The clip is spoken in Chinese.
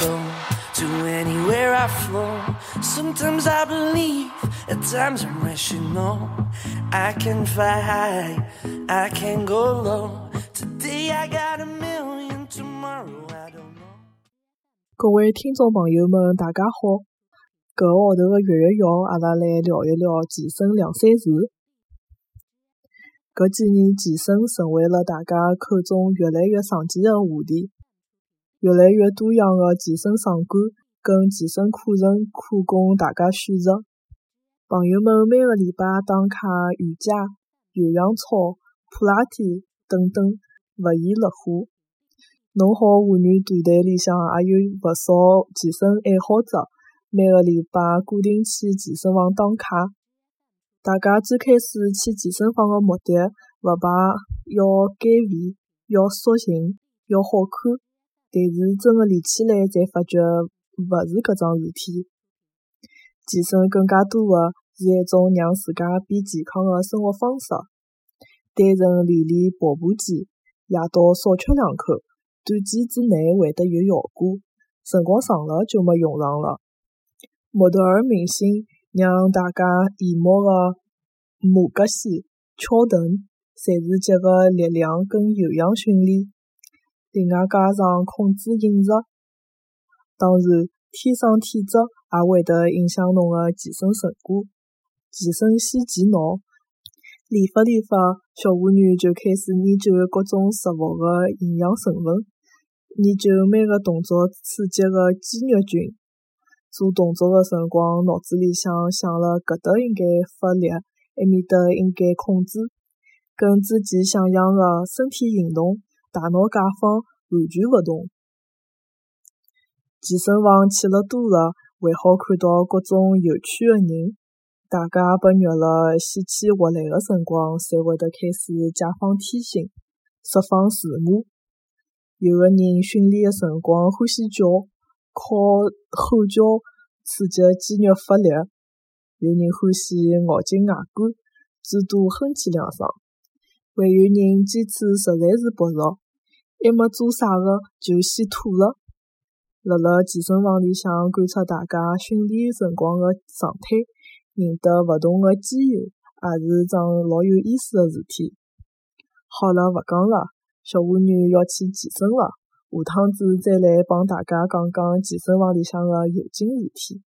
go, to anywhere I flow. Sometimes I believe, at times I'm rational. I can fly high, I can go low. Today I got a million, tomorrow I don't know. 各位听众朋友们，大家好！搿个号头个月月要，阿拉来聊一聊健身两三事。搿几年，健身成为了大家口中越来越常见的话题。越来越多样个健身场馆跟健身课程可供大家选择。朋友们每个礼拜打卡瑜伽、有氧操、普拉提等等，勿亦乐乎。侬好，妇女团队里向也有勿少健身爱好者，每个礼拜固定去健身房打卡。大家最开始去健身房个目的，勿排要减肥、要塑形、要好看。但是真个练起来，才发觉勿是搿桩事体。健身更加多个是一种让自家变健康个生活方式。单纯练练跑步机，夜到少吃两口，短期之内会得有效果，辰光长了就没用场了。模特儿明星让大家羡慕个马格西、乔顿，侪是结合力量跟有氧训练。另外加上控制饮食，当然天生体质也会得影响侬个健身成果。健身先健脑，练法练法，小妇女就开始研究各种食物个营养成分，研究每个动作刺激个肌肉群。做动作个辰光，脑子里向想了搿搭应该发力，埃面搭应该控制，跟之前想象个身体运动。大脑解放完全勿同。健身房去了多了，还好看到各种有趣的人。大家被虐了死气活来的辰光，才会得开始解放天性，释放自我。有个人训练的辰光欢喜叫，靠吼叫刺激肌肉发力；有人欢喜咬紧牙关，最多哼唧两声；还有人坚持实在是不熟。还没做啥个，就先吐了。辣辣健身房里向观察大家训练辰光个状态，认得勿同个肌肉，也是桩老有意思个事体。好了，勿讲了，小蜗牛要去健身了。下趟子再来帮大家讲讲健身房里向个有劲事体。